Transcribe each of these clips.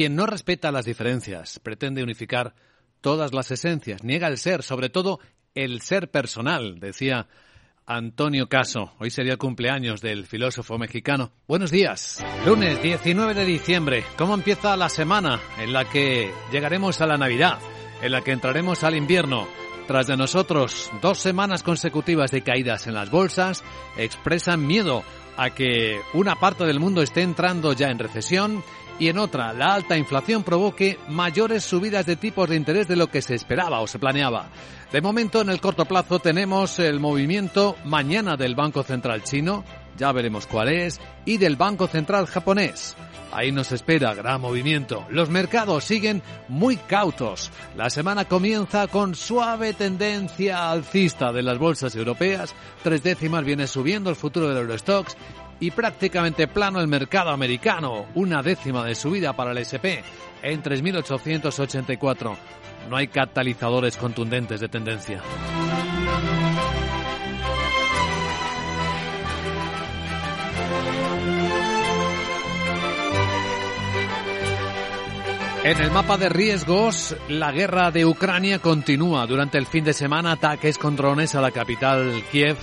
quien no respeta las diferencias, pretende unificar todas las esencias, niega el ser, sobre todo el ser personal, decía Antonio Caso. Hoy sería el cumpleaños del filósofo mexicano. Buenos días. Lunes 19 de diciembre. ¿Cómo empieza la semana en la que llegaremos a la Navidad? En la que entraremos al invierno. Tras de nosotros dos semanas consecutivas de caídas en las bolsas, expresan miedo a que una parte del mundo esté entrando ya en recesión y en otra, la alta inflación provoque mayores subidas de tipos de interés de lo que se esperaba o se planeaba. De momento, en el corto plazo, tenemos el movimiento mañana del Banco Central chino, ya veremos cuál es, y del Banco Central japonés. Ahí nos espera gran movimiento. Los mercados siguen muy cautos. La semana comienza con suave tendencia alcista de las bolsas europeas. Tres décimas viene subiendo el futuro del Eurostox y prácticamente plano el mercado americano, una décima de subida para el SP en 3.884. No hay catalizadores contundentes de tendencia. En el mapa de riesgos, la guerra de Ucrania continúa. Durante el fin de semana, ataques con drones a la capital Kiev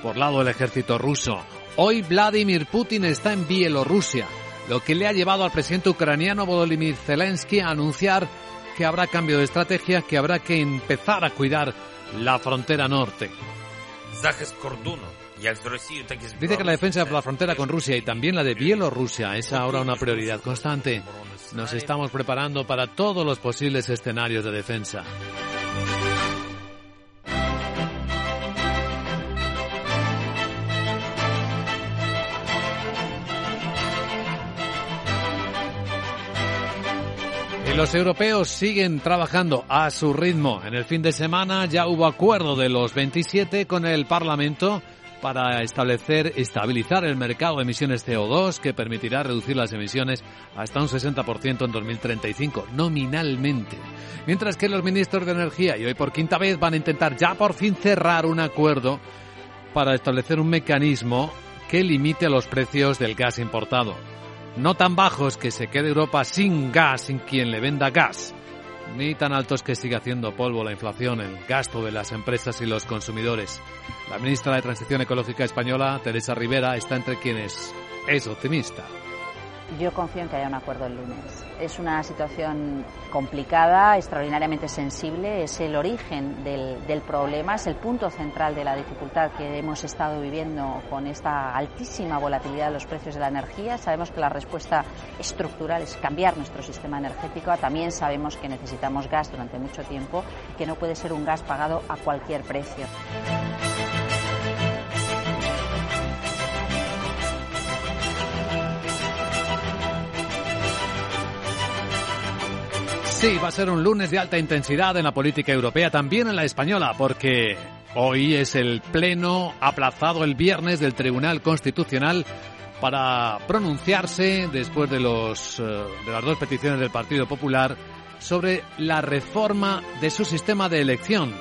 por lado del ejército ruso. Hoy Vladimir Putin está en Bielorrusia, lo que le ha llevado al presidente ucraniano Volodymyr Zelensky a anunciar que habrá cambio de estrategia, que habrá que empezar a cuidar la frontera norte. Dice que la defensa de la frontera con Rusia y también la de Bielorrusia es ahora una prioridad constante. Nos estamos preparando para todos los posibles escenarios de defensa. los europeos siguen trabajando a su ritmo. En el fin de semana ya hubo acuerdo de los 27 con el Parlamento para establecer, estabilizar el mercado de emisiones CO2 que permitirá reducir las emisiones hasta un 60% en 2035, nominalmente. Mientras que los ministros de Energía, y hoy por quinta vez, van a intentar ya por fin cerrar un acuerdo para establecer un mecanismo que limite los precios del gas importado no tan bajos que se quede Europa sin gas, sin quien le venda gas, ni tan altos que siga haciendo polvo la inflación, el gasto de las empresas y los consumidores. La ministra de Transición Ecológica española, Teresa Rivera, está entre quienes es optimista. Yo confío en que haya un acuerdo el lunes. Es una situación complicada, extraordinariamente sensible, es el origen del, problema, es el punto central de la dificultad que hemos estado viviendo con esta altísima volatilidad de los precios de la energía. Sabemos que la respuesta estructural es cambiar nuestro sistema energético. También sabemos que necesitamos gas durante mucho tiempo, que no puede ser un gas pagado a cualquier precio. Sí, va a ser un lunes de alta intensidad en la política europea, también en la española, porque hoy es el pleno aplazado el viernes del Tribunal Constitucional para pronunciarse después de los eh, de las dos peticiones del Partido Popular sobre la reforma de su sistema de elección,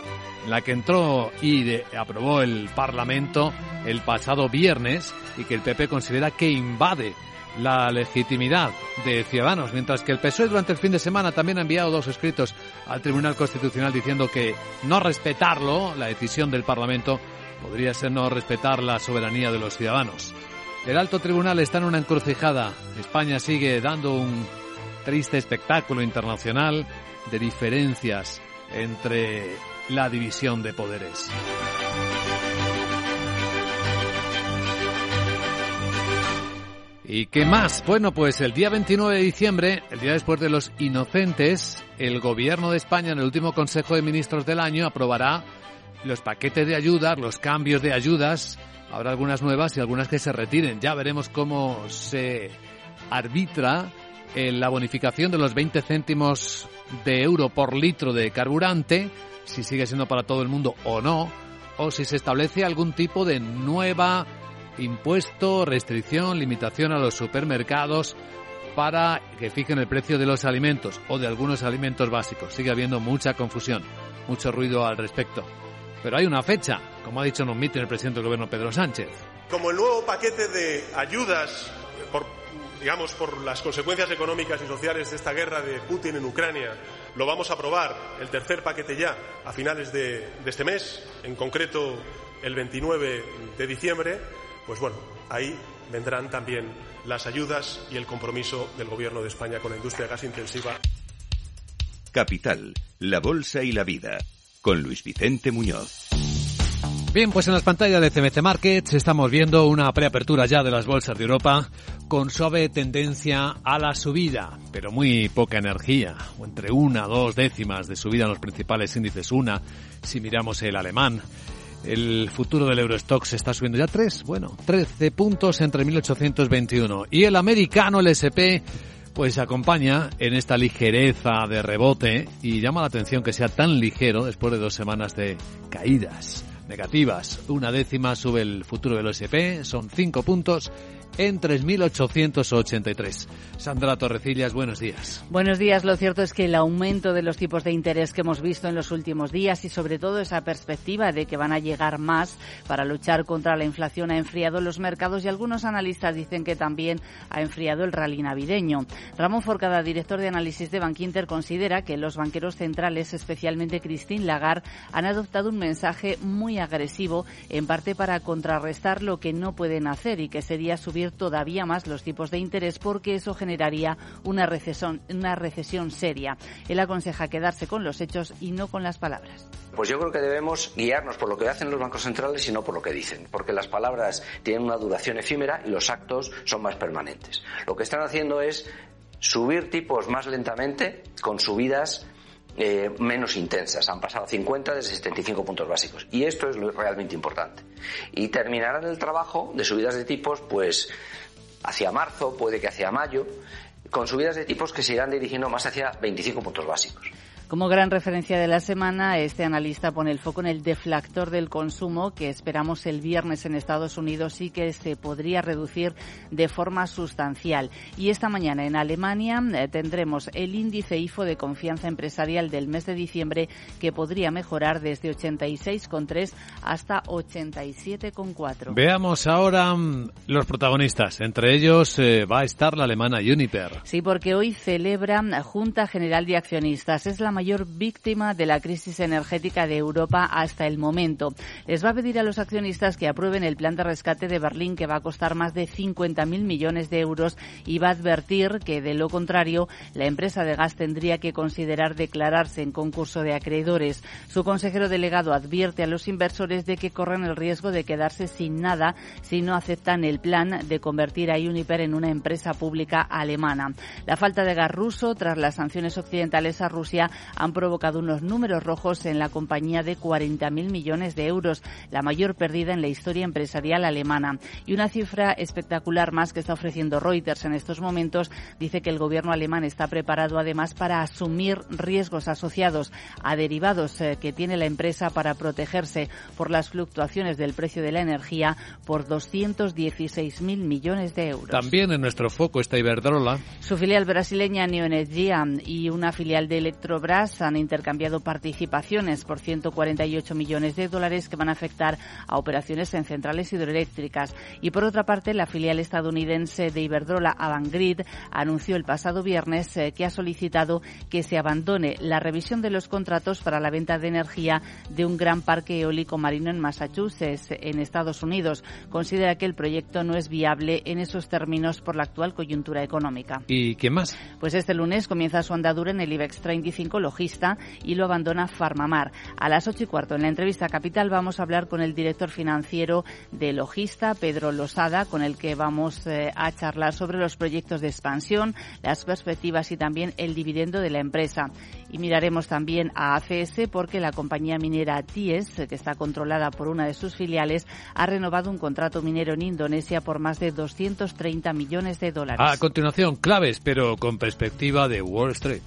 la que entró y aprobó el Parlamento el pasado viernes y que el PP considera que invade la legitimidad de Ciudadanos, mientras que el PSOE durante el fin de semana también ha enviado dos escritos al Tribunal Constitucional diciendo que no respetarlo, la decisión del Parlamento, podría ser no respetar la soberanía de los ciudadanos. El alto tribunal está en una encrucijada. España sigue dando un triste espectáculo internacional de diferencias entre la división de poderes. ¿Y qué más? Bueno, pues el día 29 de diciembre, el día después de los inocentes, el gobierno de España en el último Consejo de Ministros del año aprobará los paquetes de ayudas, los cambios de ayudas. Habrá algunas nuevas y algunas que se retiren. Ya veremos cómo se arbitra en la bonificación de los 20 céntimos de euro por litro de carburante, si sigue siendo para todo el mundo o no, o si se establece algún tipo de nueva impuesto, restricción, limitación a los supermercados para que fijen el precio de los alimentos o de algunos alimentos básicos. Sigue habiendo mucha confusión, mucho ruido al respecto. Pero hay una fecha, como ha dicho en un mitin el presidente del gobierno Pedro Sánchez. Como el nuevo paquete de ayudas por digamos, por las consecuencias económicas y sociales de esta guerra de Putin en Ucrania, lo vamos a aprobar el tercer paquete ya a finales de, de este mes, en concreto el 29 de diciembre, pues bueno, ahí vendrán también las ayudas y el compromiso del Gobierno de España con la industria gas intensiva. Capital, la Bolsa y la Vida, con Luis Vicente Muñoz. Bien, pues en las pantallas de CMC Markets estamos viendo una preapertura ya de las bolsas de Europa con suave tendencia a la subida, pero muy poca energía, entre una, dos décimas de subida en los principales índices, una si miramos el alemán. El futuro del Eurostox está subiendo ya tres, bueno, 13 puntos entre 1821. Y el americano, el SP, pues acompaña en esta ligereza de rebote y llama la atención que sea tan ligero después de dos semanas de caídas negativas. Una décima sube el futuro del OSP, son cinco puntos en 3.883. Sandra Torrecillas, buenos días. Buenos días. Lo cierto es que el aumento de los tipos de interés que hemos visto en los últimos días y sobre todo esa perspectiva de que van a llegar más para luchar contra la inflación ha enfriado los mercados y algunos analistas dicen que también ha enfriado el rally navideño. Ramón Forcada, director de análisis de Bankinter, considera que los banqueros centrales, especialmente Christine Lagarde, han adoptado un mensaje muy agresivo, en parte para contrarrestar lo que no pueden hacer y que sería subir todavía más los tipos de interés porque eso generaría una recesión, una recesión seria. Él aconseja quedarse con los hechos y no con las palabras. Pues yo creo que debemos guiarnos por lo que hacen los bancos centrales y no por lo que dicen, porque las palabras tienen una duración efímera y los actos son más permanentes. Lo que están haciendo es subir tipos más lentamente con subidas eh, menos intensas. Han pasado 50 de 75 puntos básicos. Y esto es lo realmente importante. Y terminarán el trabajo de subidas de tipos, pues, hacia marzo, puede que hacia mayo, con subidas de tipos que se irán dirigiendo más hacia 25 puntos básicos. Como gran referencia de la semana, este analista pone el foco en el deflactor del consumo que esperamos el viernes en Estados Unidos y que se podría reducir de forma sustancial. Y esta mañana en Alemania eh, tendremos el índice IFO de confianza empresarial del mes de diciembre que podría mejorar desde 86,3 hasta 87,4. Veamos ahora mm, los protagonistas. Entre ellos eh, va a estar la alemana Uniper. Sí, porque hoy celebra Junta General de Accionistas. Es la mayor víctima de la crisis energética de Europa hasta el momento. Les va a pedir a los accionistas que aprueben el plan de rescate de Berlín que va a costar más de 50.000 millones de euros y va a advertir que de lo contrario la empresa de gas tendría que considerar declararse en concurso de acreedores. Su consejero delegado advierte a los inversores de que corren el riesgo de quedarse sin nada si no aceptan el plan de convertir a Uniper en una empresa pública alemana. La falta de gas ruso tras las sanciones occidentales a Rusia han provocado unos números rojos en la compañía de 40.000 millones de euros, la mayor pérdida en la historia empresarial alemana. Y una cifra espectacular más que está ofreciendo Reuters en estos momentos dice que el gobierno alemán está preparado además para asumir riesgos asociados a derivados eh, que tiene la empresa para protegerse por las fluctuaciones del precio de la energía por 216.000 millones de euros. También en nuestro foco está Iberdrola. Su filial brasileña Neoenergia y una filial de Electrobras han intercambiado participaciones por 148 millones de dólares que van a afectar a operaciones en centrales hidroeléctricas. Y por otra parte, la filial estadounidense de Iberdrola, Avangrid, anunció el pasado viernes eh, que ha solicitado que se abandone la revisión de los contratos para la venta de energía de un gran parque eólico marino en Massachusetts, en Estados Unidos. Considera que el proyecto no es viable en esos términos por la actual coyuntura económica. ¿Y qué más? Pues este lunes comienza su andadura en el IBEX 35 Logista y lo abandona Farmamar. A las ocho y cuarto en la entrevista Capital vamos a hablar con el director financiero de Logista, Pedro Losada, con el que vamos eh, a charlar sobre los proyectos de expansión, las perspectivas y también el dividendo de la empresa. Y miraremos también a ACS porque la compañía minera TIES, que está controlada por una de sus filiales, ha renovado un contrato minero en Indonesia por más de 230 millones de dólares. A continuación, claves, pero con perspectiva de Wall Street.